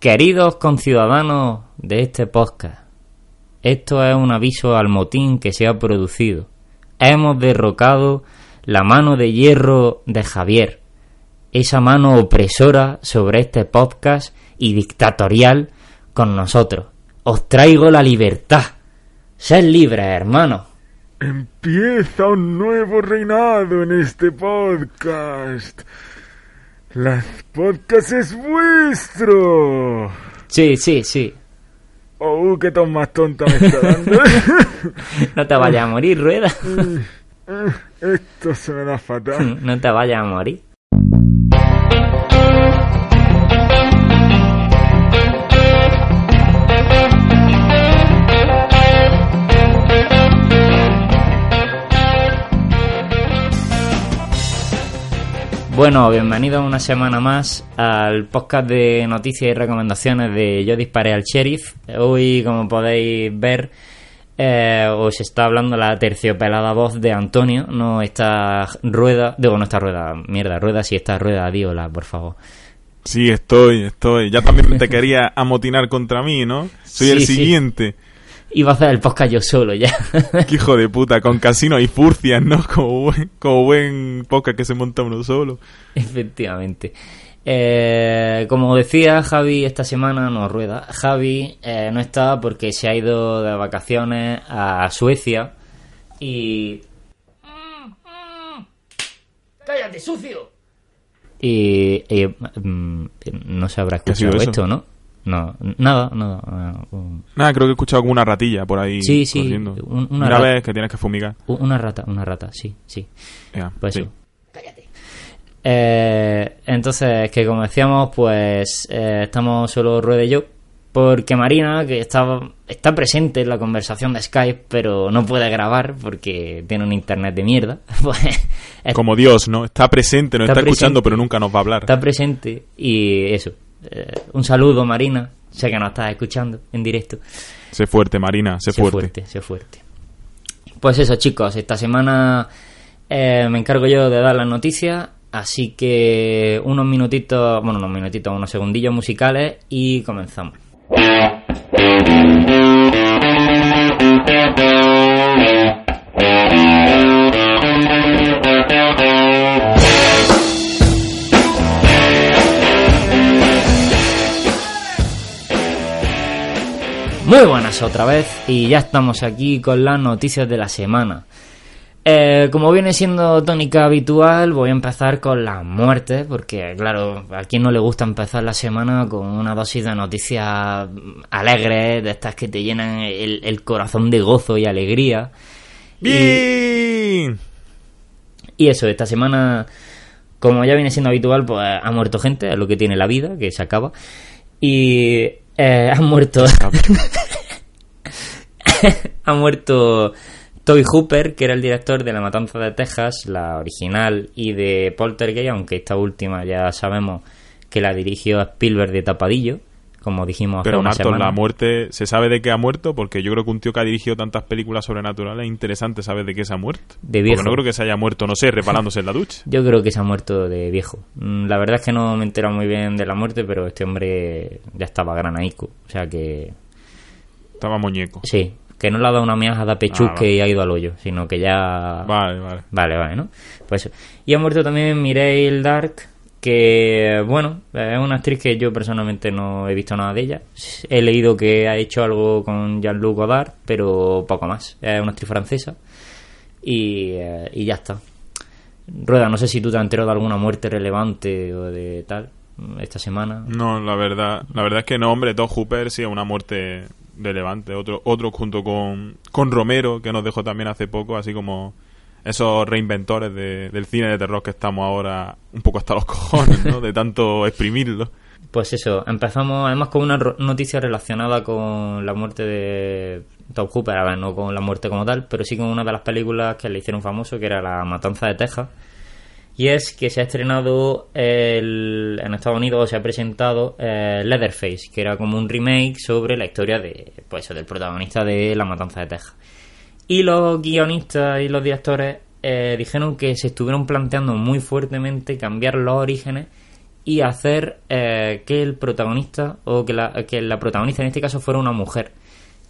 Queridos conciudadanos de este podcast, esto es un aviso al motín que se ha producido. Hemos derrocado la mano de hierro de Javier, esa mano opresora sobre este podcast y dictatorial con nosotros. Os traigo la libertad. Sed libres, hermanos. Empieza un nuevo reinado en este podcast. Las podcast es vuestro. Sí, sí, sí. Oh, qué ton más tonta me está dando. No te vayas a morir, rueda. Esto se me da fatal. No te vayas a morir. Bueno, bienvenidos una semana más al podcast de noticias y recomendaciones de Yo disparé al sheriff. Hoy, como podéis ver, eh, os está hablando la terciopelada voz de Antonio, no esta rueda, digo, no esta rueda, mierda, rueda si esta rueda, diola, por favor. Sí, estoy, estoy. Ya también te quería amotinar contra mí, ¿no? Soy Sí, el sí. Iba a hacer el podcast yo solo ya. Qué hijo de puta, con casino y furcias, ¿no? Como buen, como buen podcast que se monta uno solo. Efectivamente. Eh, como decía Javi esta semana, no rueda, Javi eh, no está porque se ha ido de vacaciones a Suecia y... ¡Cállate, sucio! Y, y, mm, no se habrá ¿Qué ha sido escuchado esto, ¿no? No, nada, nada. un- Nada, creo que he escuchado como una ratilla por ahí. Sí, sí, corriendo. un- una ves que tienes que fumigar. Una rata, una rata, sí, sí. Pues sí. eso. Eh, entonces, que como decíamos, pues eh, estamos solo Rueda y yo. Porque Marina, que está, está presente en la conversación de Skype, pero no puede grabar porque tiene un internet de mierda, pues es- Como Dios, ¿no? Está presente, nos Está está, escuchando, pero nunca nos va a hablar. está presente y eso. Eh, un saludo, Marina. Sé que nos estás escuchando en directo. Sé fuerte, Marina, sé, Sé fuerte. fuerte, sé fuerte. Pues eso, chicos, esta semana eh, me encargo yo de dar las noticias, así que unos minutitos, bueno, unos minutitos, unos segundillos musicales y comenzamos. Muy buenas otra vez y ya estamos aquí con las noticias de la semana. Eh, como viene siendo tónica habitual, voy a empezar con las muertes, porque claro, a quien no le gusta empezar la semana con una dosis de noticias alegres, de estas que te llenan el, el corazón de gozo y alegría. ¡Bien! Y eso, esta semana, como ya viene siendo habitual, pues ha muerto gente, es lo que tiene la vida, que se acaba. Y eh, han muerto. ha muerto Toby Hooper, que era el director de La Matanza de Texas, la original, y de Poltergeist, aunque esta última ya sabemos que la dirigió Spielberg de tapadillo, como dijimos hace Pero una la muerte, ¿se sabe de qué ha muerto? Porque yo creo que un tío que ha dirigido tantas películas sobrenaturales es interesante saber de qué se ha muerto. De viejo. Porque no creo que se haya muerto, no sé, reparándose en la ducha. Yo creo que se ha muerto de viejo. Mm, La verdad es que no me he enterado muy bien de la muerte, pero este hombre ya estaba granaico. O sea que Estaba muñeco. sí, que no le ha dado una miaja de pechusque Ah, vale. y ha ido al hoyo, sino que ya... Vale, vale. Vale, vale, ¿no? Pues eso. Y ha muerto también Mireille Dark, que, bueno, es una actriz que yo personalmente no he visto nada de ella. He leído que ha hecho algo con Jean-Luc Godard, pero poco más. Es una actriz francesa. Y, eh, y ya está. Rueda, no sé si tú te has enterado de alguna muerte relevante o de tal esta semana. No, la verdad, la verdad es que no, hombre, Todd Hooper sí es una muerte relevante. Otro, otro junto con, con Romero, que nos dejó también hace poco, así como esos reinventores de- del cine de terror que estamos ahora un poco hasta los cojones, ¿no? De tanto exprimirlo. Pues eso, empezamos además con una noticia relacionada con la muerte de Tom Hooper, a ver, no con la muerte como tal, pero sí con una de las películas que le hicieron famoso, que era La Matanza de Texas. Y es que se ha estrenado el- en Estados Unidos, o se ha presentado eh, Leatherface, que era como un remake sobre la historia de, pues, del protagonista de La Matanza de Texas. Y los guionistas y los directores eh, dijeron que se estuvieron planteando muy fuertemente cambiar los orígenes y hacer eh, que el protagonista, o que la, que la protagonista en este caso fuera una mujer.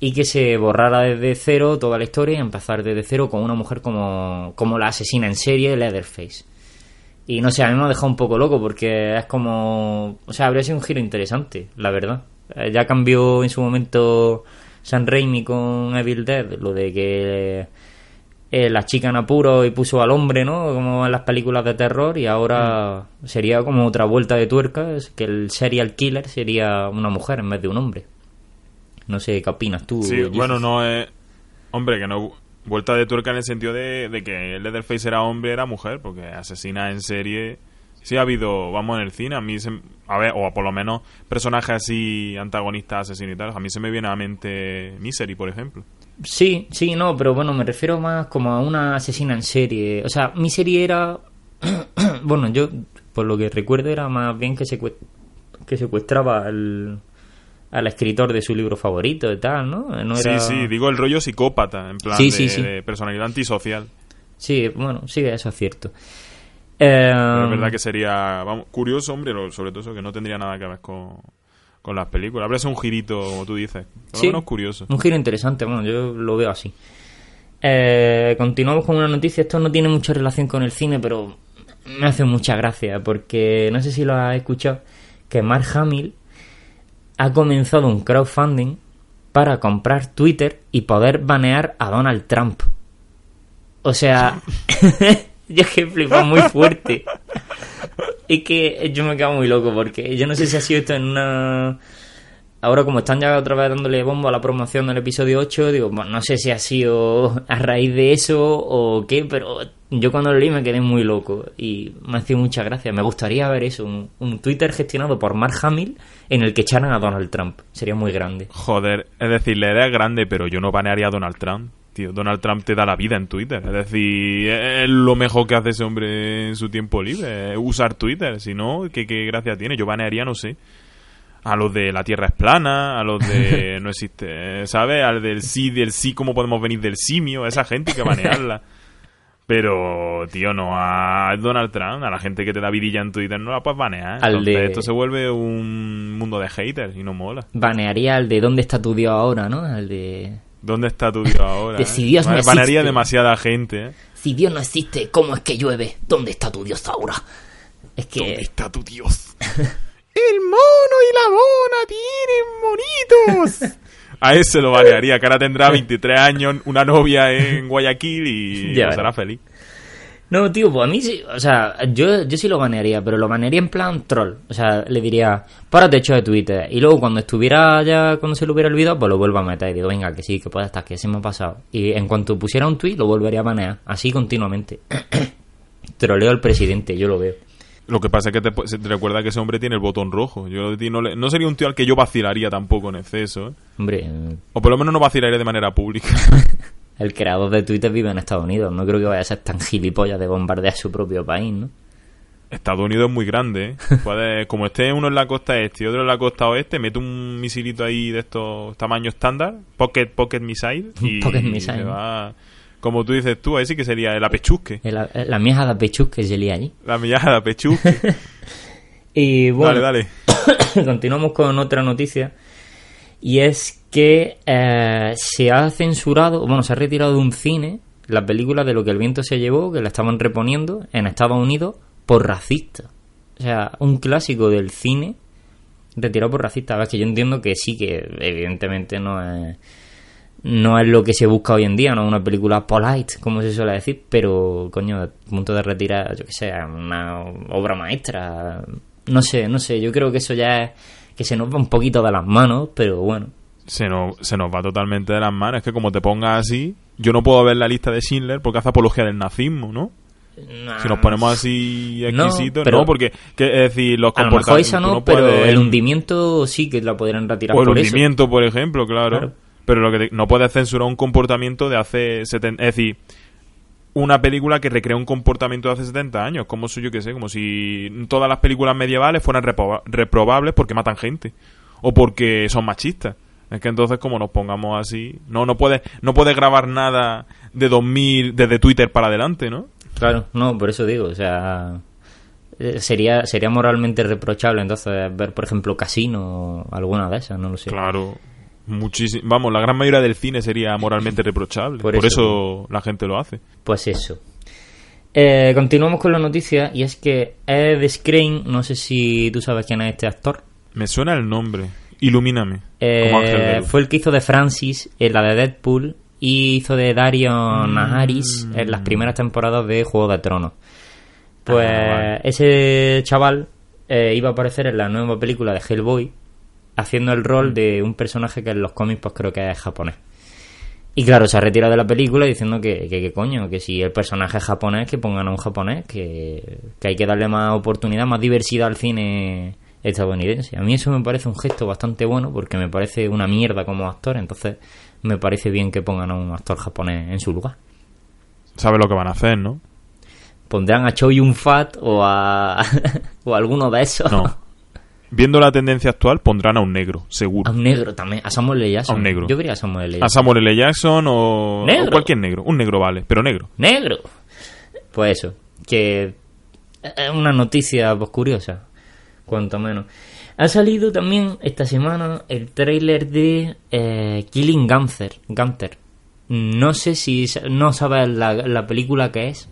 Y que se borrara desde cero toda la historia y empezar desde cero con una mujer como, como la asesina en serie Leatherface. Y no sé, a mí me ha dejado un poco loco porque es como. O sea, habría sido un giro interesante, la verdad. Eh, ya cambió en su momento San Raimi con Evil Dead, lo de que eh, la chica en apuro y puso al hombre, ¿no? Como en las películas de terror, y ahora sería como otra vuelta de tuerca, es que el serial killer sería una mujer en vez de un hombre. No sé qué opinas tú. Sí, Jesus? bueno, no es... Hombre, que no... Vuelta de tuerca en el sentido de, de que el Leatherface era hombre, era mujer, porque asesina en serie... Sí ha habido, vamos, en el cine, a mí se... A ver, o por lo menos personajes así, antagonistas, asesinos y tal, a mí se me viene a la mente Misery, por ejemplo. Sí, sí, no, pero bueno, me refiero más como a una asesina en serie. O sea, mi serie era. bueno, yo, por lo que recuerdo, era más bien que, secue- que secuestraba al, al escritor de su libro favorito y tal, ¿no? no era... Sí, sí, digo el rollo psicópata, en plan Sí, de, sí, sí. de personalidad antisocial. Sí, bueno, sí, eso es cierto. Eh, Pero es verdad que sería vamos, curioso, hombre, sobre todo eso, que no tendría nada que ver con, con las películas. Habría sido un girito, como tú dices. Por lo Sí. menos curioso. Un giro interesante, bueno, yo lo veo así. Eh, continuamos con una noticia, esto no tiene mucha relación con el cine, pero me hace mucha gracia, porque no sé si lo has escuchado, que Mark Hamill ha comenzado un crowdfunding para comprar Twitter y poder banear a Donald Trump. O sea, yo que flipo muy fuerte. Es que yo me quedo muy loco porque yo no sé si ha sido esto en una... Ahora como están ya otra vez dándole bombo a la promoción del episodio 8, digo, bueno, no sé si ha sido a raíz de eso o qué, pero yo cuando lo leí me quedé muy loco y me hacía mucha gracia. Me gustaría ver eso, un, un Twitter gestionado por Mark Hamill en el que echaran a Donald Trump. Sería muy grande. Joder, es decir, la idea es grande, pero yo no banearía a Donald Trump. Tío, Donald Trump te da la vida en Twitter. Es decir, es lo mejor que hace ese hombre en su tiempo libre. es usar Twitter. Si no, ¿qué, qué gracia tiene? Yo banearía, no sé. A los de la Tierra es plana, a los de no existe, ¿sabes? Al del sí, del sí, cómo podemos venir del simio, a esa gente hay que banearla. Pero, tío, no a Donald Trump, a la gente que te da vidilla en Twitter, no la puedes banear. Al Entonces, de- Esto se vuelve un mundo de haters y no mola. Banearía al de ¿Dónde está tu Dios ahora? ¿no? Al de... ¿Dónde está tu Dios ahora? De eh? si Dios no existe. demasiada gente, ¿eh? Si Dios no existe, ¿cómo es que llueve? ¿Dónde está tu Dios ahora? Es ¿Dónde que... está tu Dios? ¡El mono y la mona tienen monitos! A ese lo banearía, que ahora tendrá 23 años, una novia en Guayaquil y Ya será verás. feliz. No, tío, pues a mí sí, o sea, yo, yo sí lo banearía, pero lo banearía en plan troll. O sea, le diría, párate hecho de Twitter. Y luego cuando estuviera ya, cuando se lo hubiera olvidado, pues lo vuelvo a meter. Y digo, venga, que sí, que puede estar, que se me ha pasado. Y en cuanto pusiera un tweet, lo volvería a banear. Así continuamente. Troleo al presidente, yo lo veo. Lo que pasa es que te, te recuerda que ese hombre tiene el botón rojo. Yo de ti no, le- no sería un tío al que yo vacilaría tampoco en exceso, ¿eh? Hombre, O por lo menos no vacilaría de manera pública. el creador de Twitter vive en Estados Unidos. No creo que vaya a ser tan gilipollas de bombardear su propio país, ¿no? Estados Unidos es muy grande, ¿eh? Puede- como esté uno en la costa este y otro en la costa oeste, mete un misilito ahí de estos tamaño estándar, pocket pocket missile, y Pocket missile. se va... Como tú dices tú, ahí sí que sería el apechusque. La, la mieja de Pechus que se lía allí. La millada de apechusque. Y bueno, Dale, dale. continuamos con otra noticia. Y es que eh, se ha censurado, bueno, se ha retirado de un cine la película de lo que el viento se llevó, que la estaban reponiendo en Estados Unidos por racista. O sea, un clásico del cine retirado por racista. Ver, que yo entiendo que sí, que evidentemente no es, no es lo que se busca hoy en día, no es una película polite, como se suele decir, pero, coño, a punto de retirar, yo que sé, una obra maestra. No sé, no sé, yo creo que eso ya es que se nos va un poquito de las manos, pero bueno, se nos, se nos va totalmente de las manos. Es que como te pongas así, yo no puedo ver la lista de Schindler porque hace apología del nazismo, ¿no? Si nos ponemos así No, exquisitos, pero- no, porque, que, es decir, los A lo mejor comportamientos. esa tú no, no pero puedes- el hundimiento sí que la podrían retirar O el por eso. hundimiento, por ejemplo, claro. Claro. Pero lo que te- no puedes censurar un comportamiento de hace 70... Es decir, una película que recrea un comportamiento de hace 70 años. Como si, yo qué sé, como si todas las películas medievales fueran reproba- reprobables porque matan gente. O porque son machistas. Es que entonces, como nos pongamos así... No, no puedes, no puedes grabar nada de 2000 desde Twitter para adelante, ¿no? Claro, no, por eso digo, o sea, eh, sería sería moralmente reprochable entonces ver, por ejemplo, Casino o alguna de esas, no lo sé. Claro. Muchísimo. Vamos, la gran mayoría del cine sería moralmente reprochable. Por Por, eso. eso la gente lo hace. Pues eso. Eh, continuamos con la noticia y es que Ed Skrein, no sé si tú sabes quién es este actor, Me suena el nombre. Ilumíname. eh, fue el que hizo de Francis en la de Deadpool y hizo de Darion Mm. Naharis en las primeras temporadas de Juego de Tronos. Pues Ah, vale. ese chaval eh, iba a aparecer en la nueva película de Hellboy haciendo el Mm. rol de un personaje que en los cómics pues creo que es japonés. Y claro, se ha retirado de la película diciendo que, que, que coño, que si el personaje es japonés, que pongan a un japonés, que, que hay que darle más oportunidad, más diversidad al cine estadounidense. A mí eso me parece un gesto bastante bueno porque me parece una mierda como actor, entonces me parece bien que pongan a un actor japonés en su lugar. Sabe lo que van a hacer, ¿no? Pondrán a Choi Yun Fat o a, o a alguno de esos. No. Viendo la tendencia actual, pondrán a un negro, seguro. A un negro también, a Samuel L. Jackson. A un negro. Yo vería a Samuel L. A Jackson. Samuel L. Jackson o, Negro. o cualquier negro. Un negro vale, pero negro. negro. Pues eso, que es una noticia pues curiosa, cuanto menos. Ha salido también esta semana el tráiler de eh, Killing Gunther, Gunther. No sé si no sabes la, la película que es.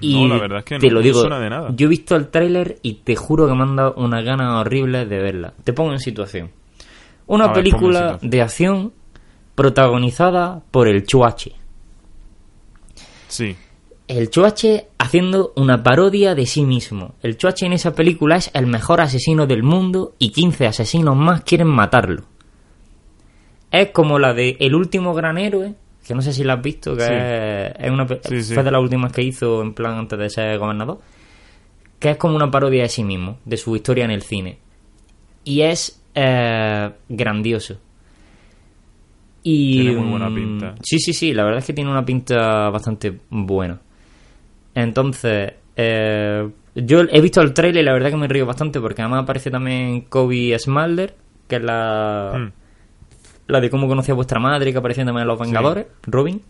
Y No, la verdad es que te no- lo no digo, suena de nada. Yo he visto el tráiler y te juro que me han dado unas ganas horribles de verla. Te pongo en situación. Una ver, película situación. de acción protagonizada por el Chuache. Sí. El Choache haciendo una parodia de sí mismo. El Choache en esa película es el mejor asesino del mundo y 15 asesinos más quieren matarlo. Es como la de El último gran héroe, que no sé si la has visto, que Sí. es, es una, pe- Sí, sí. fue de las últimas que hizo en plan antes de ser gobernador, que es como una parodia de sí mismo, de su historia en el cine. Y es eh, grandioso. Y, Tiene muy buena mm, pinta. Sí, sí, sí, la verdad es que tiene una pinta bastante buena. Entonces, eh, yo he visto el trailer y la verdad que me río bastante porque además aparece también Kobe Smalder, que es la, Hmm. la de cómo conocí a vuestra madre, que aparece también en Los Vengadores, Robin.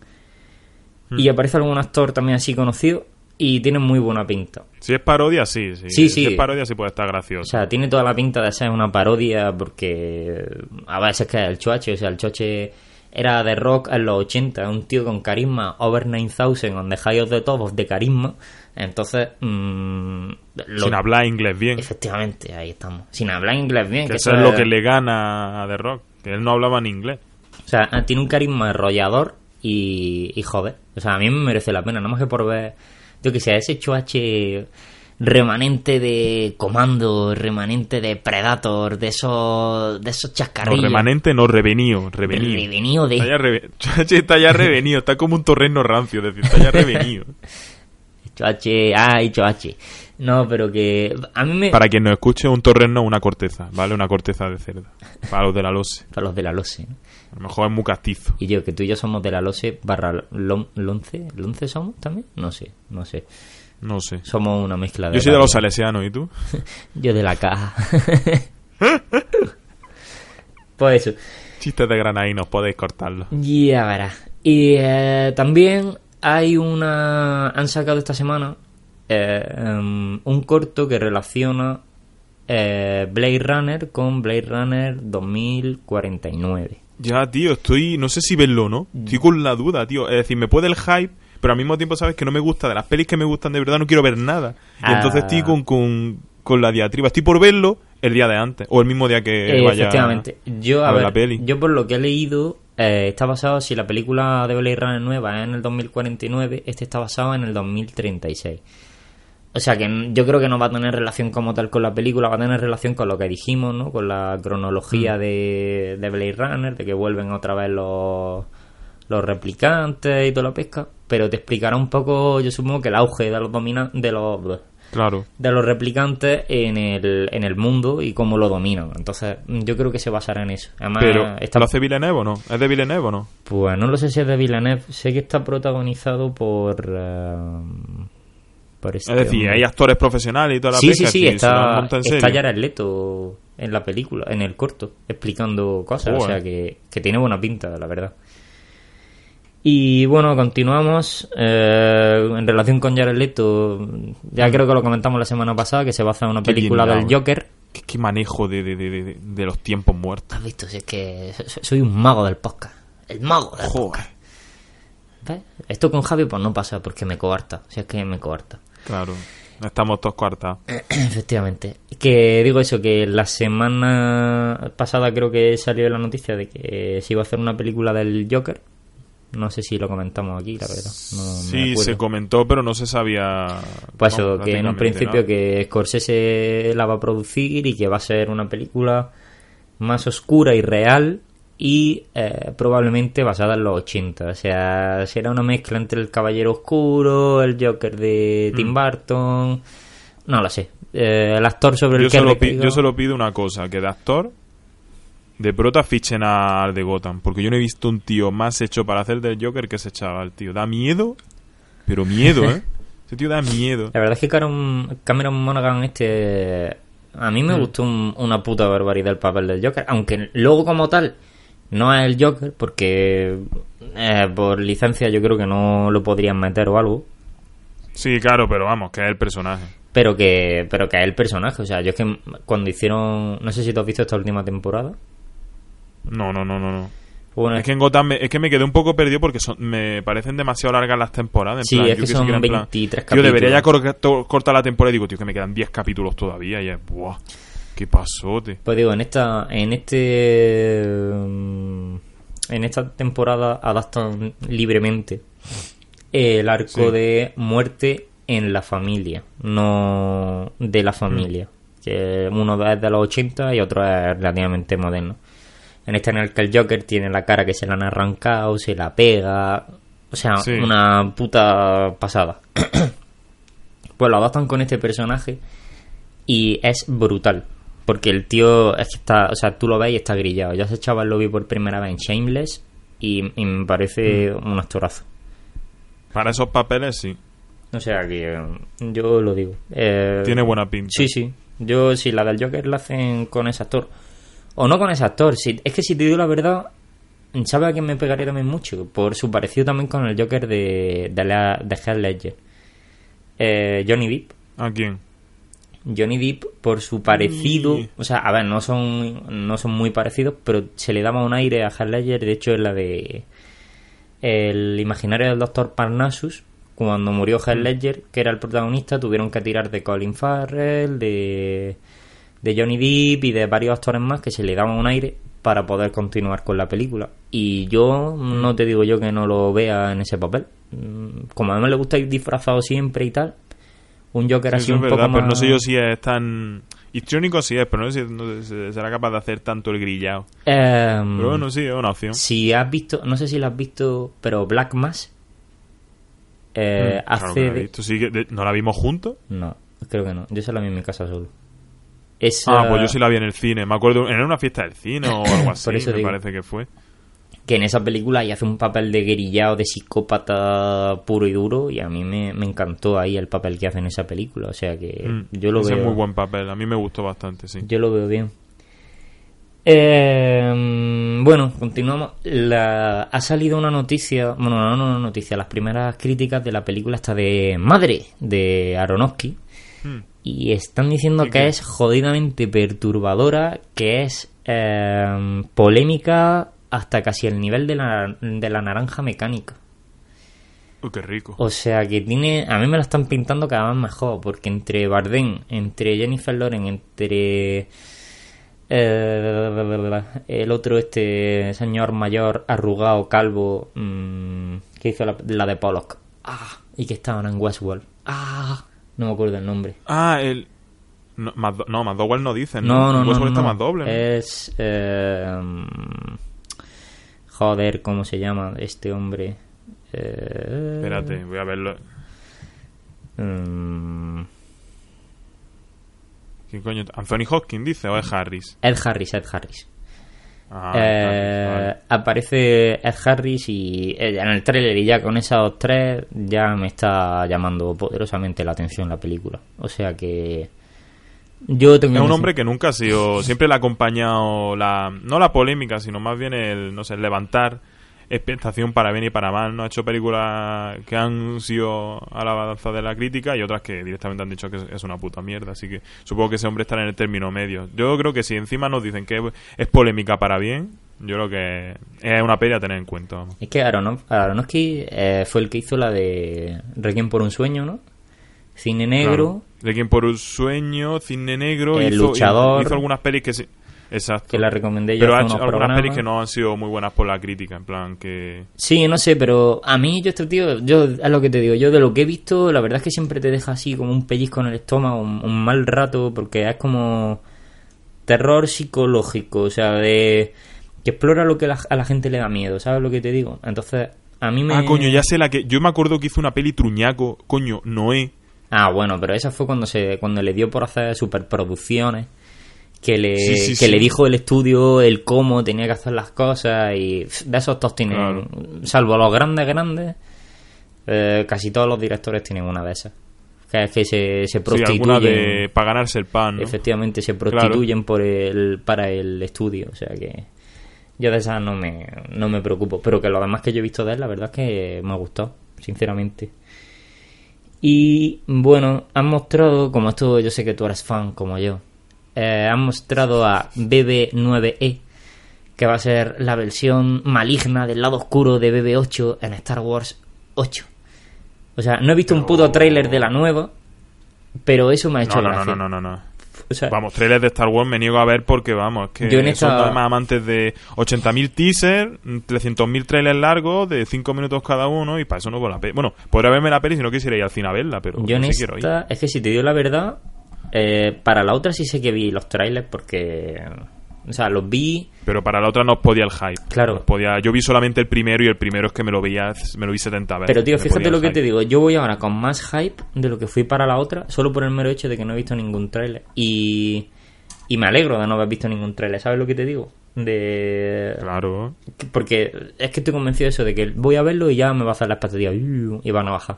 Hmm. Y aparece algún actor también así conocido y tiene muy buena pinta. Si es parodia, sí. sí. Sí, Si sí. es parodia, sí puede estar O gracioso. sea, tiene toda la pinta de ser una parodia porque a veces que el choche, o sea, el choche era de rock en los 80, un tío con carisma over 9000 on the high of the top of de carisma. Entonces, mm, lo- Sin hablar inglés bien. efectivamente, ahí estamos. Sin hablar inglés bien, Que que eso es lo que le gana a The Rock. Que él no hablaba ni inglés. O sea, ah, tiene un carisma arrollador y, y joder. O sea, a mí me merece la pena, nada más que por ver, yo que sé, ese choche remanente de comando, remanente de Predator, de esos, de esos No, chascarrillos. remanente no, revenido. Revenido. Revenido de- Está ya, está ya revenido. Está como un torreno rancio. Es decir, está ya revenido. Choache, ay, choache. No, pero que a mí me... Para quien nos escuche, un torreno, una corteza. ¿Vale? Una corteza de cerda. Para los de la lose. Para los de la LOSE. ¿no? A lo mejor es muy castizo. Y yo, que tú y yo somos de la LOSE barra lon- Lonce. ¿Lonce somos también? No sé, no sé. No sé. Somos una mezcla de... Yo soy de los salesianos, ¿y tú? Yo de la caja. pues eso. Chistes de granaínos, podéis cortarlo. Ya verás. Y eh, también hay una... Han sacado esta semana eh, em, un corto que relaciona eh, Blade Runner con Blade Runner 2049. Ya, tío, estoy... No sé si verlo o no. Estoy con la duda, tío. Es decir, me puede el hype, pero al mismo tiempo sabes que no me gusta. De las pelis que me gustan de verdad no quiero ver nada. Y Ah. entonces estoy con, con, con la diatriba. Estoy por verlo el día de antes. O el mismo día que Eh, vaya efectivamente. Yo, a, a ver la peli. yo por lo que he leído, eh, está basado, si la película de Blade Runner nueva es en el 2049, este está basado en el 2036. O sea que yo creo que no va a tener relación como tal con la película, va a tener relación con lo que dijimos, ¿no? Con la cronología Mm. de, de Blade Runner, de que vuelven otra vez los, los replicantes y toda la pesca. Pero te explicará un poco, yo supongo que el auge de los domina de los Claro. de los replicantes en el, en el mundo y cómo lo dominan. Entonces, yo creo que se basará en eso. Además, Pero, está- ¿lo hace Villeneuve o no? ¿Es de Villeneuve o no? pues no lo sé si es de Villeneuve, sé que está protagonizado por eh, por este Es decir, hombre. hay actores profesionales y toda la Sí, pesca, sí, sí, está, está. Jared Leto en la película, en el corto, explicando cosas, o sea que, que tiene buena pinta, la verdad. Y bueno, continuamos. eh, en relación con Jared Leto, ya creo que lo comentamos la semana pasada, que se basa en una Mm. Qué película bien del dado. Joker. ¿Qué, qué manejo de, de, de, de- los tiempos muertos. ¿Has visto? Si es que so- soy un mago del podcast. El mago del Joder. podcast. ¿Ves? Esto con Javi pues no pasa porque me coarta. Si es que me coarta. Claro. Estamos todos cuartados. Efectivamente. Que digo eso, que la semana pasada creo que salió la noticia de que se iba a hacer una película del Joker. No sé si lo comentamos aquí, la verdad. No Sí, se comentó, pero no se sabía. Pues eso, que en un principio que Scorsese la va a producir y que va a ser una película más oscura y real y eh, probablemente basada en los 80. O sea, será una mezcla entre el Caballero Oscuro, el Joker de Mm. Tim Burton... No lo sé. Eh, el actor sobre el que solo, yo solo pido una cosa: que de actor, de prota, fichen al de Gotham. Porque yo no he visto un tío más hecho para hacer del Joker que ese chaval, tío. Da miedo, pero miedo, ¿eh? Ese tío da miedo. La verdad es que Cameron, Cameron Monaghan este... A mí me Mm. gustó un- una puta barbaridad el papel del Joker. Aunque luego como tal no es el Joker porque eh, por licencia yo creo que no lo podrían meter o algo. Sí, claro, pero vamos, que es el personaje. Pero que, pero que es el personaje. O sea, yo es que cuando hicieron... No sé si tú has visto esta última temporada. No, no, no, no, no. Bueno, Es que en Gotham me, es que me quedé un poco perdido porque son- me parecen demasiado largas las temporadas. En Sí, plan, es yo que son plan, 23 Tío, debería ya capítulos. cor- cortar la temporada y digo, tío, que me quedan 10 capítulos todavía. Y es, buah, qué pasote. Pues digo, en esta, en este, mm, en esta temporada adaptan libremente el arco Sí. de muerte en la familia, no de la familia. Que uno es de los 80 y otro es relativamente moderno. En este en el que el Joker tiene la cara que se la han arrancado, se la pega, o sea, Sí. una puta pasada. pues lo adaptan con este personaje y es brutal. Porque el tío es que está, o sea, tú lo ves y está grillado. Yo a ese chaval lo vi por primera vez en Shameless y, y me parece Mm. un actorazo. Para esos papeles, sí. O sea que eh, yo lo digo. Eh, Tiene buena pinta. Sí, sí. Yo, si la del Joker la hacen con ese actor. O no con ese actor. Si, es que si te digo la verdad, ¿sabe a quién me pegaría también mucho? Por su parecido también con el Joker de, de, la, de Heath Ledger. Eh, Johnny Depp. ¿A quién? Johnny Depp por su parecido, o sea, a ver, no son no son muy parecidos, pero se le daba un aire a Heath Ledger, de hecho es la de el imaginario del Doctor Parnassus, cuando murió. Heath Ledger, que era el protagonista, tuvieron que tirar de Colin Farrell, de de Johnny Depp y de varios actores más que se le daban un aire para poder continuar con la película. Y yo no te digo yo que no lo vea en ese papel. Mm, Como a mí me le gusta ir disfrazado siempre y tal, un Joker así Eso es un verdad, poco pero más... no sé yo si es tan... Histriónico sí es, pero no sé si no sé será capaz de hacer tanto el grillado. Em, Pero bueno, sí, es una opción. Si has visto, no sé si la has visto, pero Black Mass eh, Mm, claro hace que la de- visto. Sí ¿No la vimos juntos? No, creo que no. Yo se la vi en mi casa solo. Esa, Ah, pues yo sí la vi en el cine. Me acuerdo, en una fiesta del cine o algo así, Por eso me digo. parece que fue. Que en esa película y hace un papel de guerillado, de psicópata puro y duro. Y a mí me, me encantó ahí el papel que hace en esa película. O sea que Mm, yo lo ese veo. es muy buen papel, a mí me gustó bastante, sí. Yo lo veo bien. Eh, bueno, continuamos. La, ha salido una noticia, bueno, no, no una noticia, las primeras críticas de la película esta de Madre, de Aronofsky. Mm. Y están diciendo ¿Y que es jodidamente perturbadora, que es eh, polémica hasta casi el nivel de la, de la naranja mecánica. Uy, qué rico. O sea que tiene. A mí me la están pintando cada vez mejor. Porque entre Bardem, entre Jennifer Lawrence, entre. eh, el otro, este señor mayor, arrugado, calvo, mm, que hizo la, la de Pollock. Ah, y que estaban en Westworld. Ah, No me acuerdo el nombre. Ah, el... No, Mad- no, McDowell no dicen. No, no, no. No, está no. más. Es. eh, joder, ¿cómo se llama este hombre? Eh, Espérate, voy a verlo. mm, ¿Quién coño? ¿Anthony Hopkins dice o es Harris? Ed Harris, Ed Harris. Ah, Eh, vale. Aparece Ed Harris y eh, en el tráiler y ya con esos tres ya me está llamando poderosamente la atención la película. O sea que yo tengo Es un hombre que nunca ha sido. Siempre le ha acompañado la. No la polémica, sino más bien el. No sé, el levantar expectación para bien y para mal. No ha hecho películas que han sido a la balanza de la crítica y otras que directamente han dicho que es- una puta mierda. Así que supongo que ese hombre estará en el término medio. Yo creo que si encima nos dicen que es polémica para bien, yo creo que es una peli a tener en cuenta. Es que Aronof- Aronofsky eh, fue el que hizo la de Requiem por un sueño, ¿no? Cine negro, De quien por un sueño, Cine Negro, El hizo, luchador. hizo algunas pelis que sí. Exacto. que la recomendé yo Pero ha hace hecho unos algunas programas. pelis que no han sido muy buenas por la crítica, en plan que... Sí, no sé, pero a mí yo este tío, yo es lo que te digo, yo de lo que he visto, la verdad es que siempre te deja así como un pellizco en el estómago, un, un mal rato, porque es como terror psicológico, o sea, de que explora lo que la- a la gente le da miedo, ¿sabes lo que te digo? Entonces, a mí me... Ah, coño, ya sé la que... Yo me acuerdo que hizo una peli truñaco, coño, Noé. Ah, bueno, pero esa fue cuando se cuando le dio por hacer superproducciones, que le, Sí, sí, que sí. le dijo el estudio el cómo tenía que hacer las cosas y de esos todos tienen, Claro. salvo los grandes grandes, eh, casi todos los directores tienen una de esas. Que es que se, se prostituyen, de... para ganarse el pan, ¿no? efectivamente se prostituyen por el, para el estudio, o sea que yo de esas no me, no me preocupo, pero que lo demás que yo he visto de él, la verdad es que me ha gustado, sinceramente. Y bueno, han mostrado, como esto yo sé que tú eres fan como yo, eh, han mostrado a BB9E, que va a ser la versión maligna del lado oscuro de BB8 en Star Wars 8. O sea, no he visto un puto tráiler de la nueva, pero eso me ha hecho No, no, no, gracia. no, no, no, no. O sea, Vamos, trailers de Star Wars me niego a ver porque, vamos, es que Yo en esta- son además amantes de 80.000 teasers, 300.000 trailers largos de 5 minutos cada uno y para eso no veo la peli. Bueno, podría verme la peli si no quisiera ir al cine a verla, pero yo en sí quiero ir. es que si te digo la verdad, eh, para la otra sí sé que vi los trailers porque, o sea, los vi, Pero para la otra no podía el hype. Claro. Podía... Yo vi solamente el primero y el primero es que me lo veía, me lo vi 70 veces. pero tío, fíjate lo que te digo, yo voy ahora con más hype de lo que fui para la otra, solo por el mero hecho de que no he visto ningún trailer y, y me alegro de no haber visto ningún trailer, ¿sabes lo que te digo? De... Claro. Porque es que estoy convencido de eso, de que voy a verlo y ya me va a hacer la expectativa y van a bajar.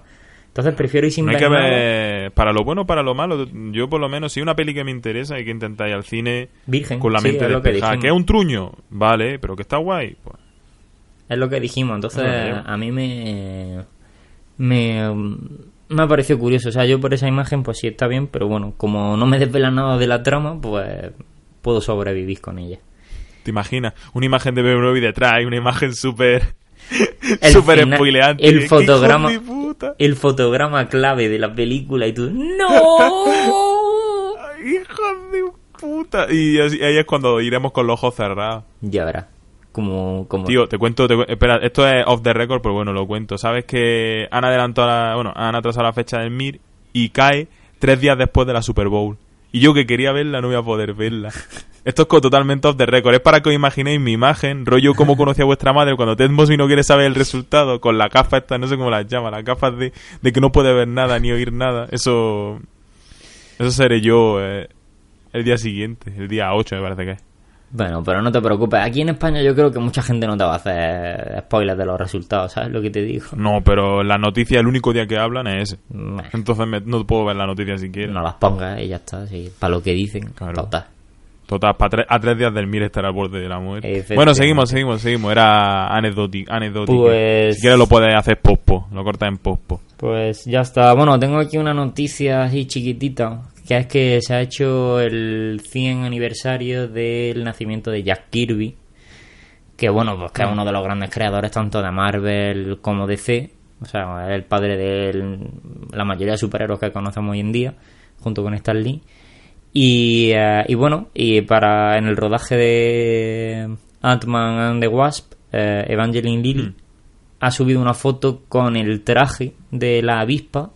Entonces prefiero ir sin No hay ver que nada. ver, para lo bueno o para lo malo, yo por lo menos, si una peli que me interesa, hay que intentar ir al cine Virgen, con la sí, mente que despejada. dijimos. ¿Que es un truño? Vale, pero que está guay. Pues, Es lo que dijimos, entonces a mí me, me me ha parecido curioso, o sea, yo por esa imagen pues sí está bien, pero bueno, como no me desvela nada de la trama, pues puedo sobrevivir con ella. ¿Te imaginas? Una imagen de BMW detrás y una imagen súper... Súper spoileante. el ¡Qué fotograma- puta! El fotograma clave de la película y tú ¡No! ¡Hijos de puta! Y ahí es cuando iremos con los ojos cerrados. ya verás, como, como Tío, te cuento, te espera, esto es off the record, pero bueno, lo cuento. ¿Sabes que han adelantado, la- bueno, han atrasado la fecha del MIR y cae tres días después de la Super Bowl? Y yo que quería verla no voy a poder verla. Esto es totalmente off the record. Es para que os imaginéis mi imagen, rollo como conocía vuestra madre cuando Ted Mosby no quiere saber el resultado, con la gafa esta, no sé cómo las llama, las gafas de, de que no puede ver nada ni oír nada. Eso, eso seré yo eh, el día siguiente, el día 8 me parece que es. Bueno, pero no te preocupes. Aquí en España yo creo que mucha gente no te va a hacer spoilers de los resultados, ¿sabes lo que te digo? No, pero la noticia, el único día que hablan es ese. Entonces me- no puedo ver la noticia siquiera. No las pongas y ya está, sí, para lo que dicen. Claro. Total. Total, tre- a tres días del MIR estará al borde de la muerte. Bueno, seguimos, seguimos, seguimos. Era anecdótico. anecdótico. Pues- Si quieres lo puedes hacer pospo. Lo cortas en pospo. Pues ya está. Bueno, tengo aquí una noticia así chiquitita, que es que se ha hecho el 100 aniversario del nacimiento de Jack Kirby, que bueno, pues que es uno de los grandes creadores tanto de Marvel como DC, o sea, es el padre de la mayoría de superhéroes que conocemos hoy en día, junto con Stan Lee. Y, eh, y bueno, y para en el rodaje de Ant-Man and the Wasp, eh, Evangeline Lilly Mm. ha subido una foto con el traje de la avispa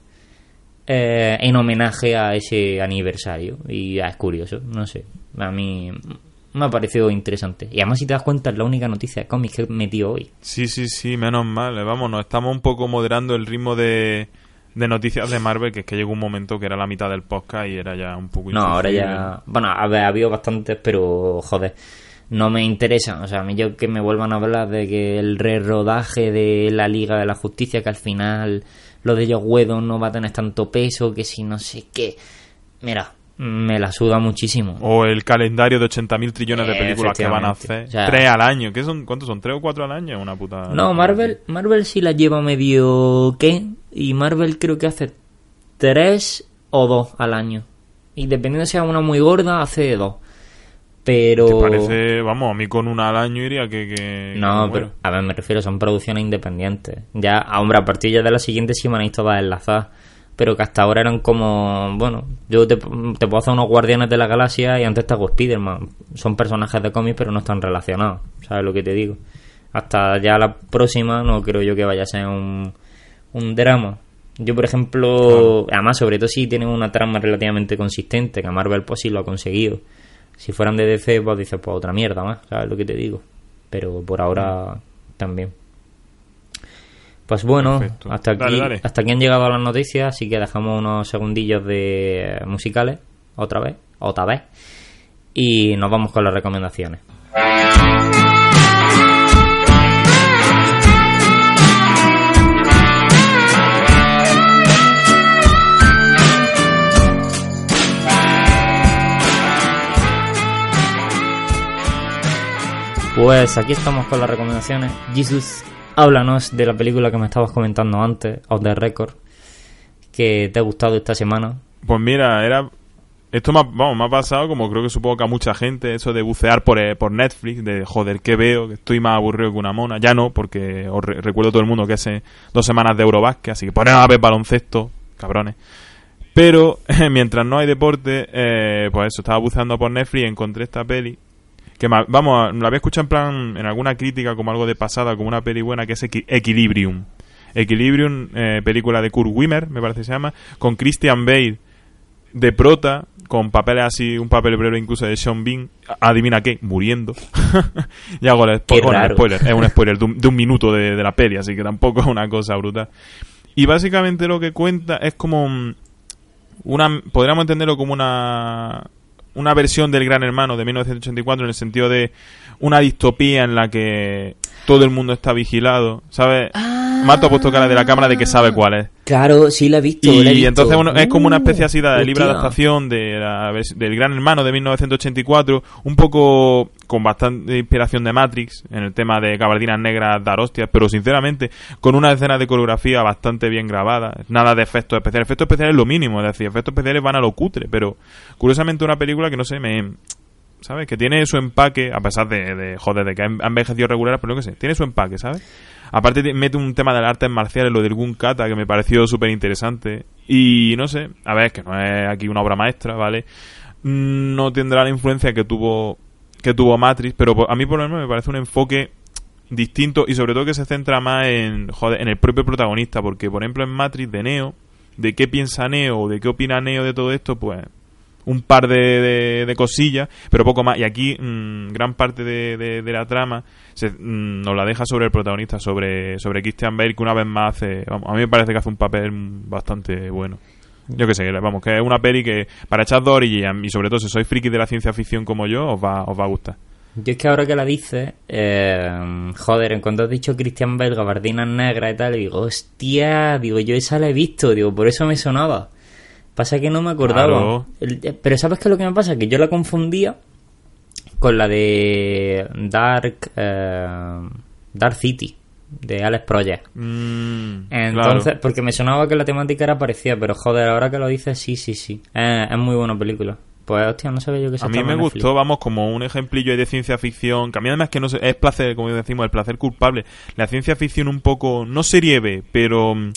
eh, en homenaje a ese aniversario. Y es curioso, no sé. A mí me ha parecido interesante. Y además, si te das cuenta, es la única noticia de cómics que he metido hoy. Sí, sí, sí, menos mal. Vamos, nos estamos un poco moderando el ritmo de, de noticias de Marvel, que es que llegó un momento que era la mitad del podcast y era ya un poco No, ahora ya. Bueno, a ver, ha habido bastantes, pero joder, no me interesan. O sea, a mí yo que me vuelvan a hablar de que el re-rodaje de la Liga de la Justicia, que al final lo de Joe no va a tener tanto peso, que si no sé qué. Mira, me la suda muchísimo. O el calendario de 80.000 trillones de Eh, películas que van a hacer. O sea- Tres al año. ¿Qué son? ¿Cuántos son? ¿Tres o cuatro al año? Una puta. No, Marvel, Marvel sí la lleva medio qué. Y Marvel creo que hace tres o dos al año. Y dependiendo si sea una muy gorda, hace dos. Pero. ¿Te parece? Vamos, a mí con una al año iría que. que- No, pero a ver, me refiero, son producciones independientes. Ya, hombre, a partir ya de la siguiente sí van a ir todas enlazadas. Pero que hasta ahora eran como, bueno, yo te, te puedo hacer unos Guardianes de la Galaxia y antes te hago Spider-Man. Son personajes de cómics, pero no están relacionados. ¿Sabes lo que te digo? Hasta ya la próxima no creo yo que vaya a ser un, un drama. Yo, por ejemplo, además, sobre todo si tienen una trama relativamente consistente, que a Marvel pues sí lo ha conseguido. Si fueran de DC, pues dices, pues otra mierda más, ¿sabes lo que te digo? Pero por ahora también. Pues bueno, Perfecto. hasta aquí, Dale, dale. hasta aquí han llegado las noticias, así que dejamos unos segundillos de eh, musicales, otra vez, otra vez, y nos vamos con las recomendaciones. Pues aquí estamos con las recomendaciones. Jesus, háblanos de la película que me estabas comentando antes, Off the Record, que te ha gustado esta semana. Pues mira, era. Esto me ha, vamos, me ha pasado, como creo que supongo que a mucha gente, eso de bucear por, eh, por Netflix, de joder, ¿qué veo? Que estoy más aburrido que una mona. Ya no, porque os re- recuerdo a todo el mundo que hace dos semanas de Eurobasket, así que ponemos a ver baloncesto, cabrones. Pero mientras no hay deporte, eh, pues eso, estaba buceando por Netflix y encontré esta peli. Que ma- vamos, la había escuchado en plan, en alguna crítica, como algo de pasada, como una peli buena, que es Equi- Equilibrium. Equilibrium, eh, película de Kurt Wimmer, me parece que se llama, con Christian Bale de prota, con papeles así, un papel breve incluso de Sean Bean. Adivina qué, muriendo. ya hago el, bueno, spoiler, es un spoiler de un, de un minuto de, de la peli, así que tampoco es una cosa brutal. Y básicamente lo que cuenta es como una podríamos entenderlo como una una versión del Gran Hermano de 1984 en el sentido de una distopía en la que todo el mundo está vigilado, ¿sabes? Mato ha puesto cara de la cámara de que sabe cuál es. Claro, sí la he visto. Y entonces bueno, es como una especie así de libre adaptación de la del Gran Hermano de 1984, un poco con bastante inspiración de Matrix en el tema de gabardinas negras dar hostias, pero sinceramente con una escena de coreografía bastante bien grabada, nada de efectos especiales, efectos especiales es lo mínimo, es decir, efectos especiales van a lo cutre, pero curiosamente una película que no sé, me ¿sabes? Que tiene su empaque, a pesar de, de joder, de que ha ha envejecido regular, pero lo que sé, tiene su empaque, ¿sabes? Aparte te- mete un tema de las artes marciales, lo del Gun Kata, que me pareció súper interesante. Y no sé, a ver, que no es aquí una obra maestra, ¿vale? No tendrá la influencia que tuvo que tuvo Matrix, pero a mí por lo menos me parece un enfoque distinto y sobre todo que se centra más en, joder, en el propio protagonista, porque por ejemplo en Matrix de Neo, de qué piensa Neo de qué opina Neo de todo esto, pues un par de, de- cosillas, pero poco más. Y aquí mm, gran parte de la trama se, mm, nos la deja sobre el protagonista, sobre, sobre Christian Bale, que una vez más hace, vamos, a mí me parece que hace un papel bastante bueno. Yo que sé, vamos, que es una peli que para echar dos orillas y sobre todo si sois friki de la ciencia ficción como yo, os va, os va a gustar. Yo es que ahora que la dices, eh, joder, en cuanto has dicho Christian Bale, gabardinas negras y tal, digo, hostia, digo, yo esa la he visto, digo, por eso me sonaba. Pasa que no me acordaba. Claro. El- eh, pero ¿sabes qué es lo que me pasa? Que yo la confundía con la de Dark, eh, Dark City, de Alex Project. Mm, Entonces, claro. porque me sonaba que la temática era parecida, pero joder, ahora que lo dices, sí, sí, sí. Eh, es muy buena película. Pues hostia, no sabía yo que se A mí me Netflix. gustó, vamos, como un ejemplillo de ciencia ficción. Que a mí además que no sé, es placer, como decimos, el placer culpable. La ciencia ficción un poco, no serie B, pero mm,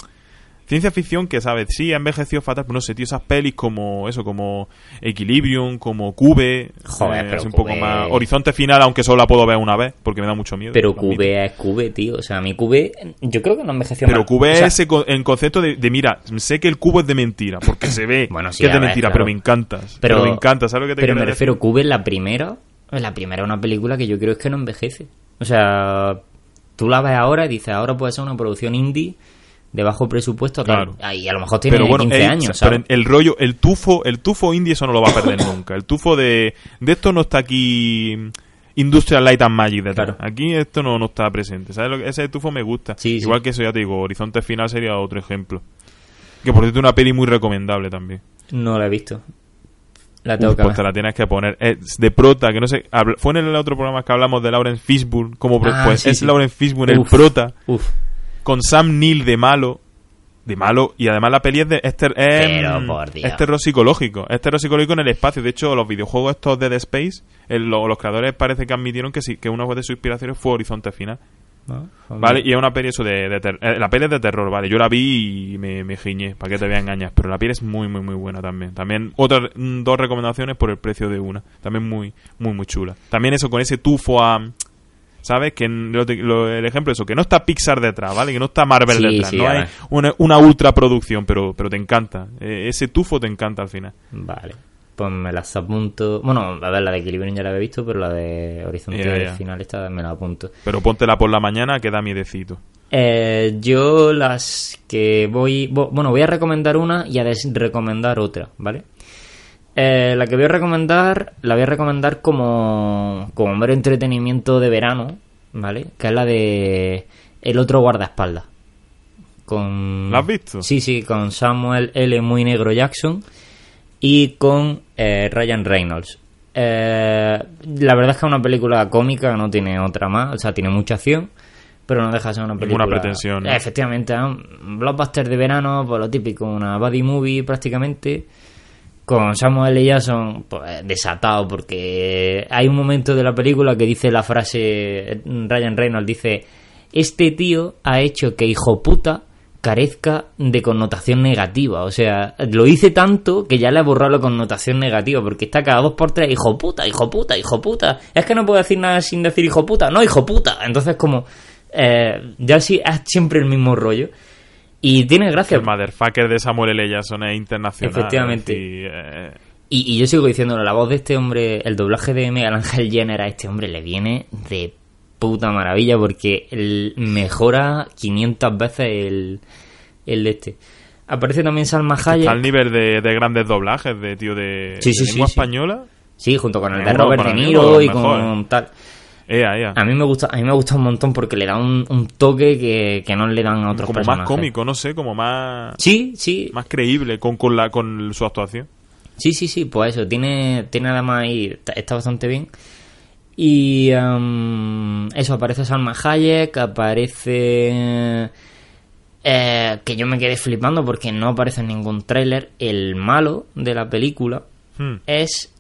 ciencia ficción que, ¿sabes? Sí, ha envejecido fatal, pero no sé, tío, esas pelis como eso, como Equilibrium, como Cube, Joder, eh, pero es un poco más... Horizonte Final, aunque solo la puedo ver una vez, porque me da mucho miedo. Pero. Cube es Cube, tío. O sea, mi Cube, yo creo que no envejeció Pero mal. Cube O sea, es en concepto de, de, mira, sé que el cubo es de mentira, porque se ve Bueno, sí, que es de a mentira, claro. pero me encantas. Pero, me encanta, ¿sabes lo que te Pero me decir? refiero, Cube, la primera, la primera es una película que yo creo es que no envejece. O sea, tú la ves ahora y dices, ahora puede ser una producción indie de bajo presupuesto, Claro. claro. Y a lo mejor tiene pero bueno, 15 el, años, pero ¿sabes? el rollo, el tufo, el tufo indie eso no lo va a perder nunca. El tufo de, de esto no está aquí Industrial Light and Magic detrás. Claro. Aquí esto no, no está presente. ¿Sabes? Lo que- ese tufo me gusta. Sí, sí. Igual que eso ya te digo, Horizonte Final sería otro ejemplo. Que por cierto una peli muy recomendable también. No la he visto. La tengo Uf, que pues te la tienes que poner. Es de prota, que no sé. Fue en el otro programa que hablamos de Lauren Fishburne. Como Ah, pues sí, es. Lauren Fishburne, el Uf. prota. Uf, Con Sam Neill de malo. De malo. Y además la peli es de. Es, ter- es, Pero, por Dios. es terror psicológico. Es terror psicológico en el espacio. De hecho, los videojuegos estos de Dead Space. el- lo- los creadores parece que admitieron que sí, que una de sus inspiraciones fue Horizonte Final. ¿no? ¿Vale? Y es una peli eso de, de ter- eh, la peli es de terror, ¿vale? Yo la vi y me, me giñé, para que te voy a engañar. Pero la peli es muy, muy, muy buena también. También otras dos recomendaciones por el precio de una. También muy, muy, muy chula. También eso con ese tufo a... ¿Sabes? Que lo- lo- el ejemplo eso, que no está Pixar detrás, ¿vale? Que no está Marvel Sí, detrás. sí, no hay una, una ultra producción, pero, pero te encanta. Eh, ese tufo te encanta al final. Vale. Pues me las apunto. Bueno, a ver, la de Equilibrium ya la había visto, pero la de Horizonte ya. Final esta me la apunto. Pero póntela por la mañana que da miedecito. Eh, yo las que voy... Bueno, voy a recomendar una y a desrecomendar otra, ¿vale? Eh, la que voy a recomendar, la voy a recomendar como, como mero entretenimiento de verano, ¿vale? Que es la de El otro guardaespaldas. Con... ¿La has visto? Sí, sí, con Samuel L. Muy Negro Jackson y con eh, Ryan Reynolds. Eh, la verdad es que es una película cómica, no tiene otra más, o sea, tiene mucha acción, pero no deja de ser una película. Ninguna pretensión, ¿no? Eh, efectivamente, un blockbuster de verano, pues lo típico, una buddy movie prácticamente. Con Samuel L. Jackson pues, desatado, porque hay un momento de la película que dice la frase, Ryan Reynolds dice, este tío ha hecho que hijo puta carezca de connotación negativa. O sea, lo hice tanto que ya le ha borrado la connotación negativa, porque está cada dos por tres, hijo puta, hijo puta, hijo puta. Es que no puedo decir nada sin decir hijo puta, no, hijo puta. Entonces, como, eh, ya sí, es siempre el mismo rollo. Y tiene gracia. El motherfucker de Samuel L. Jackson es internacional. Efectivamente. eh, Y, y yo sigo diciéndolo, la voz de este hombre, el doblaje de Miguel Ángel Jenner a este hombre le viene de puta maravilla porque él mejora 500 veces el, el de este. Aparece también Salma Está al Hayek. nivel de, de grandes doblajes de tío de, Sí, sí, de sí, lengua sí. española. Sí, junto con el de Robert De Niro y con tal. Ea, ea. A mí me gusta, a mí me gusta un montón porque le da un, un toque que, que no le dan a otros Como personajes. más cómico, no sé, como más, Sí, sí, más creíble con, con, la, con su actuación. Sí, sí, sí, pues eso, tiene, tiene además ahí, está, está bastante bien. Y em, eso, aparece Salma Hayek, aparece... eh, que yo me quedé flipando porque no aparece en ningún tráiler. El malo de la película Hmm. es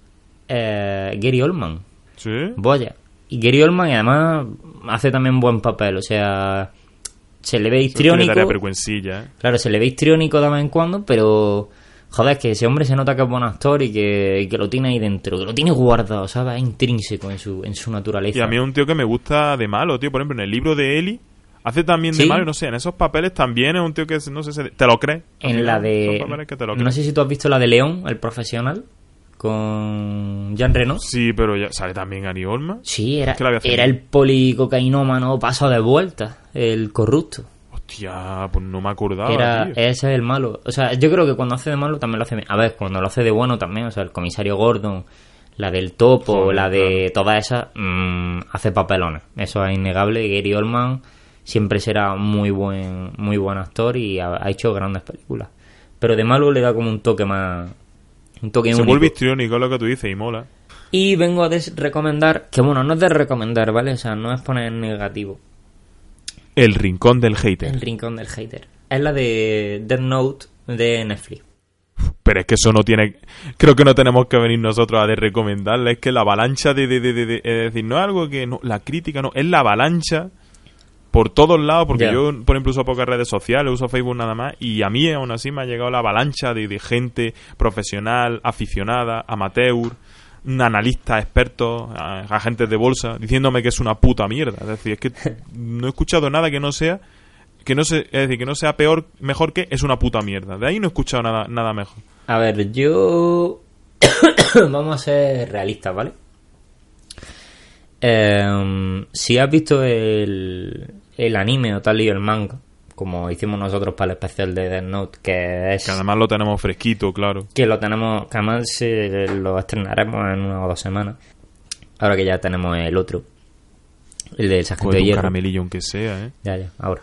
eh, Gary Oldman. ¿Sí? Vaya. Y Gary Oldman y además hace también buen papel, o sea... Se le ve histriónico. ¿eh? Claro, se le ve histriónico de vez en cuando, pero joder, es que ese hombre se nota que es buen actor y que, y que lo tiene ahí dentro, que lo tiene guardado, ¿sabes? Es intrínseco en su, en su naturaleza. Y a mí es un tío que me gusta de malo, tío. Por ejemplo, en el libro de Eli hace también de malo, no sé, en esos papeles también es un tío que, no sé, se- te lo crees. En la de... son papeles que te lo No sé si tú has visto la de León, el profesional, con Jean Reno. Sí, pero ya sale también Gary Oldman. Sí, era, era el policocainómano paso de vuelta, el corrupto. Hostia, pues no me acordaba, Era, tío. ese es el malo. O sea, yo creo que cuando hace de malo también lo hace. A ver, cuando lo hace de bueno también, o sea, el comisario Gordon, la del topo, Joder, la de todas esas, mm, hace papelones. Eso es innegable. Gary Oldman siempre será muy buen, muy buen actor y ha, ha hecho grandes películas. Pero de malo le da como un toque más. Un toque Se único. vuelve histriónico lo que tú dices y mola. Y vengo a recomendar, que bueno, no es de recomendar, ¿vale? O sea, no es poner en negativo. El rincón del hater. El rincón del hater. Es la de Death Note de Netflix. Pero es que eso no tiene. Creo que no tenemos que venir nosotros a de recomendarle. Es que la avalancha de. de, de, de- de- es decir, no es algo que. No, la crítica no. Es la avalancha por todos lados, porque yo, por ejemplo, uso pocas redes sociales, uso Facebook nada más, y a mí aún así me ha llegado la avalancha de, de gente profesional, aficionada, amateur, analistas, expertos, agentes de bolsa, diciéndome que es una puta mierda. Es decir, es que no he escuchado nada que no sea que no se, es decir, que no sea peor, mejor que es una puta mierda. De ahí no he escuchado nada, nada mejor. A ver, yo. Vamos a ser realistas, ¿vale? Em, si has visto el, el anime o tal y el manga, como hicimos nosotros para el especial de Death Note, que es. Que además lo tenemos fresquito, claro. que lo tenemos. que además eh, lo estrenaremos en una o dos semanas. Ahora que ya tenemos el otro. El del Sargento de un Hierro. caramelillo aunque sea, ¿eh? Ya, ya, ahora.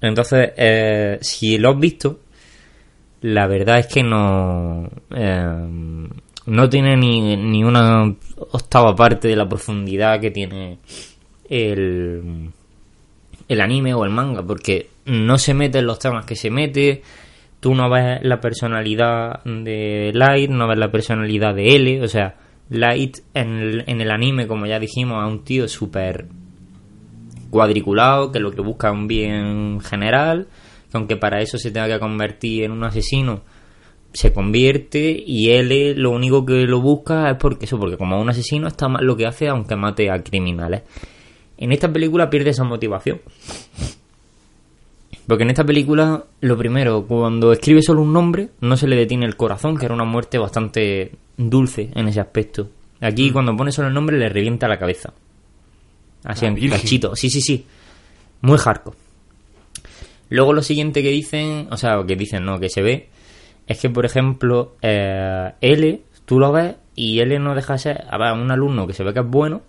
Entonces, eh, si lo has visto, la verdad es que no. eh, no tiene ni, ni una octava parte de la profundidad que tiene el, el anime o el manga, porque no se mete en los temas que se mete. Tú no ves la personalidad de Light, no ves la personalidad de L. O sea, Light en el, en el anime, como ya dijimos, es un tío súper cuadriculado, que lo que busca es un bien general, que aunque para eso se tenga que convertir en un asesino, se convierte y él lo único que lo busca es porque eso, porque como un asesino está mal lo que hace aunque mate a criminales. En esta película pierde esa motivación. Porque en esta película, lo primero, cuando escribe solo un nombre, no se le detiene el corazón, que era una muerte bastante dulce en ese aspecto. Aquí, cuando pone solo el nombre, le revienta la cabeza. Así La en Virgen. cachito. Sí, sí, sí. Muy hardcore. Luego lo siguiente que dicen, o sea, que dicen, no, que se ve, es que, por ejemplo, eh, L, tú lo ves y L no deja de ser, a ver, un alumno que se ve que es bueno,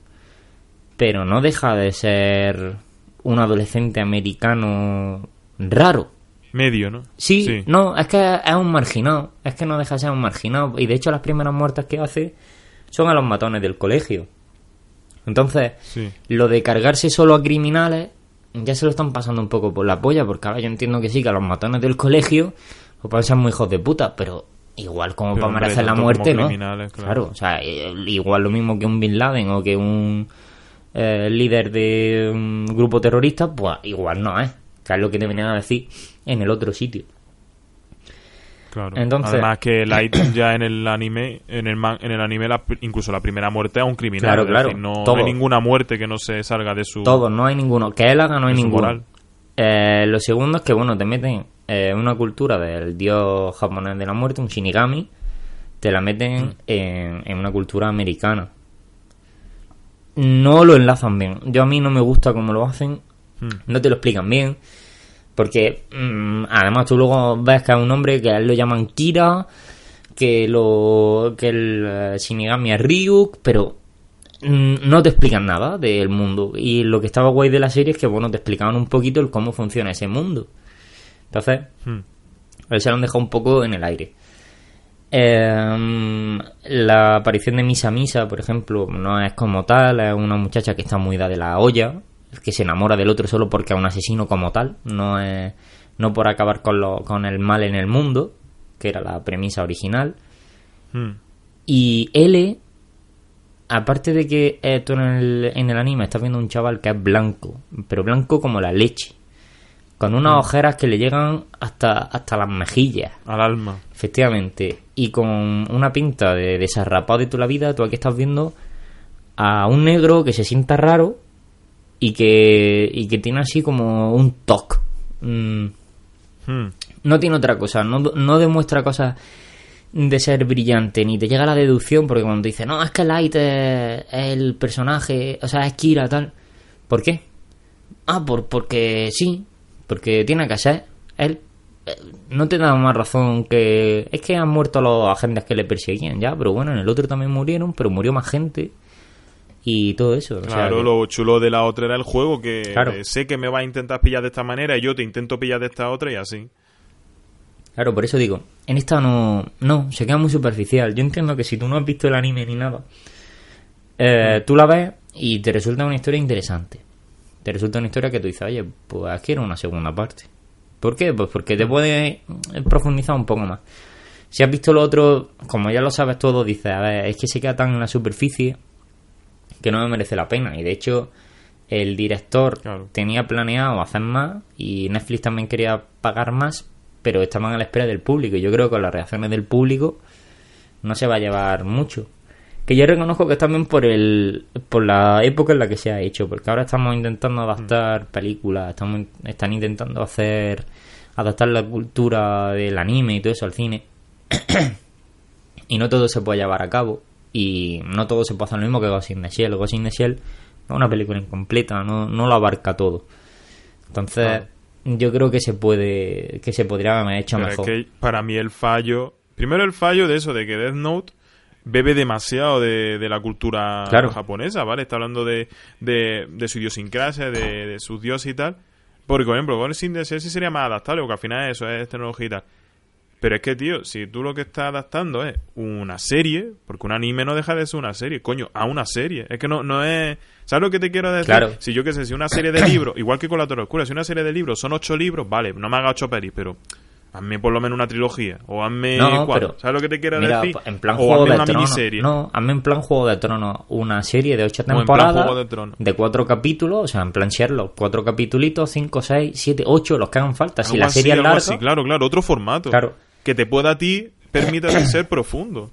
pero no deja de ser un adolescente americano raro. Medio, ¿no? Sí, no, es que es un marginado, es que no deja de ser un marginado. Y de hecho las primeras muertes que hace son a los matones del colegio. Entonces, Sí. lo de cargarse solo a criminales ya se lo están pasando un poco por la polla, porque ahora yo entiendo que sí, que a los matones del colegio pues pueden ser muy hijos de puta, pero igual como Pero, para merecer la muerte, ¿no? claro. o sea, igual lo mismo que un Bin Laden o que un eh, líder de un grupo terrorista, pues igual no es, que es lo que te venían a decir en el otro sitio. Claro. Entonces- Además que Light ya en el anime, en el man- en el anime la- incluso la primera muerte es un criminal. Claro, claro, decir, no, hay ninguna muerte que no se salga de su. Todos, no hay ninguno. Que él haga, no hay ninguno. Eh, lo segundo es que, bueno, te meten eh, una cultura del dios japonés de la muerte, un shinigami, te la meten en, en una cultura americana. No lo enlazan bien. Yo a mí no me gusta cómo lo hacen, Hmm. no te lo explican bien. Porque mm, además tú luego ves que es un hombre que a él lo llaman Kira, que lo que el eh, Shinigami es Ryuk, pero mm, no te explican nada del mundo. Y lo que estaba guay de la serie es que, bueno, te explicaban un poquito el cómo funciona ese mundo. Entonces, Hmm. él se lo han dejado un poco en el aire. Eh, la aparición de Misa Misa, por ejemplo, no es como tal, es una muchacha que está muy da de la olla, que se enamora del otro solo porque es un asesino como tal, no es no por acabar con, lo, con el mal en el mundo, que era la premisa original. Hmm. Y L, aparte de que eh, tú en el, en el anime estás viendo un chaval que es blanco, pero blanco como la leche, con unas ojeras que le llegan hasta, hasta las mejillas. Al alma. Efectivamente. Y con una pinta de desarrapado de toda la vida, tú aquí estás viendo a un negro que se sienta raro y que, y que tiene así como un toque. Mm, Hmm. no tiene otra cosa, no, no demuestra cosas de ser brillante, ni te llega la deducción, porque cuando te dice, no, es que Light es el personaje, o sea, es Kira, tal. ¿Por qué? Ah, por, porque sí, porque tiene que ser. Él eh, no te da más razón que. Es que han muerto los agentes que le perseguían ya, pero bueno, en el otro también murieron, pero murió más gente. Y todo eso. o sea Claro, lo chulo de la otra era el juego, que Claro. sé que me va a intentar pillar de esta manera y yo te intento pillar de esta otra y así. Claro, por eso digo, en esta no, no, se queda muy superficial. Yo entiendo que si tú no has visto el anime ni nada, eh, tú la ves y te resulta una historia interesante. Te resulta una historia que tú dices, oye, pues quiero una segunda parte. ¿Por qué? Pues porque te puede profundizar un poco más. Si has visto lo otro, como ya lo sabes todo, dices, a ver, es que se queda tan en la superficie que no me merece la pena. Y de hecho, el director Claro. tenía planeado hacer más y Netflix también quería pagar más, pero estaban a la espera del público. Y yo creo que con las reacciones del público no se va a llevar mucho. Que yo reconozco que es también por el por la época en la que se ha hecho, porque ahora estamos intentando adaptar películas, estamos están intentando hacer adaptar la cultura del anime y todo eso al cine. y no todo se puede llevar a cabo y no todo se puede hacer lo mismo que Ghost in the Shell. Ghost in the Shell es una película incompleta, no, no lo abarca todo. Entonces, yo creo que se puede que se podría haber hecho Pero mejor. es que para mí el fallo. Primero el fallo de eso, de que Death Note bebe demasiado de, de la cultura Claro. japonesa, ¿vale? Está hablando de, de, de su idiosincrasia, de, de sus dioses y tal. Porque, por ejemplo, Ghost in the Shell sí sería más adaptable, porque al final eso es tecnología y tal. Pero es que, tío, si tú lo que estás adaptando es una serie, porque un anime no deja de ser una serie, coño, a una serie. Es que no, no es... ¿Sabes lo que te quiero decir? Claro. Si yo qué sé, si una serie de libros, igual que con la Torre Oscura, si una serie de libros son ocho libros, vale, no me haga ocho pelis, pero hazme por lo menos una trilogía, o hazme No, cuatro. pero- ¿Sabes lo que te quiero Mira, decir? en plan o Juego hazme de una Tronos. miniserie. No, hazme en plan Juego de Tronos una serie de ocho temporadas de cuatro capítulos, o sea, en plan Sherlock, cuatro capítulos, cinco, seis, siete, ocho, los que hagan falta. Si Algo la así, serie es larga, así, claro, claro, otro formato. Claro. Que te pueda a ti permita ser profundo.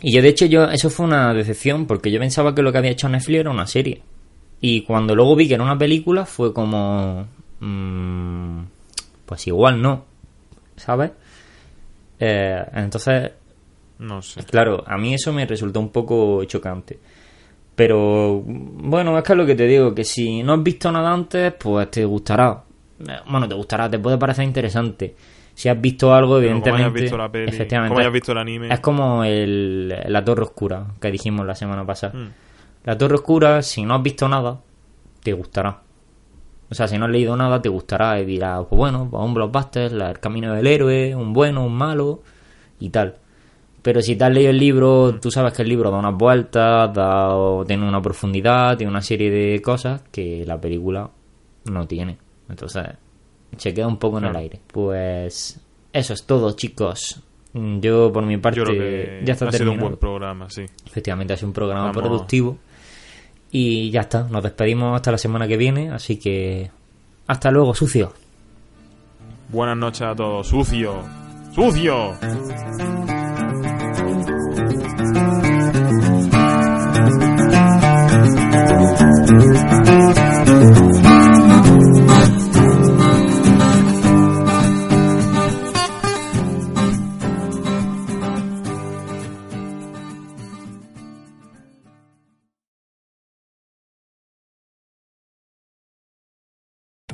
Y yo, de hecho, yo eso fue una decepción, porque yo pensaba que lo que había hecho Netflix era una serie. Y cuando luego vi que era una película, fue como... mm, pues igual no, ¿sabes? Eh, entonces, No sé. claro, a mí eso me resultó un poco chocante. Pero, bueno, es que es lo que te digo, que si no has visto nada antes, pues te gustará. Eh, Bueno, te gustará, te puede parecer interesante. Si has visto algo, como evidentemente... hayas visto la peli, efectivamente, como hayas visto el anime. es como el, la Torre Oscura que dijimos la semana pasada. Mm. La Torre Oscura, si no has visto nada, te gustará. O sea, si no has leído nada, te gustará y dirás, pues bueno, pues un blockbuster, el camino del héroe, un bueno, un malo y tal. Pero si te has leído el libro, Mm. tú sabes que el libro da unas vueltas, da, tiene una profundidad, tiene una serie de cosas que la película no tiene. Entonces, se queda un poco en el aire. Pues eso es todo, chicos. Mm, Yo, por mi parte, Yo creo que ya está ha sido un buen programa, sí. Efectivamente, ha sido un programa Vamos. productivo. Y ya está, nos despedimos hasta la semana que viene, así que hasta luego, sucio. Buenas noches a todos. Sucio. Sucio.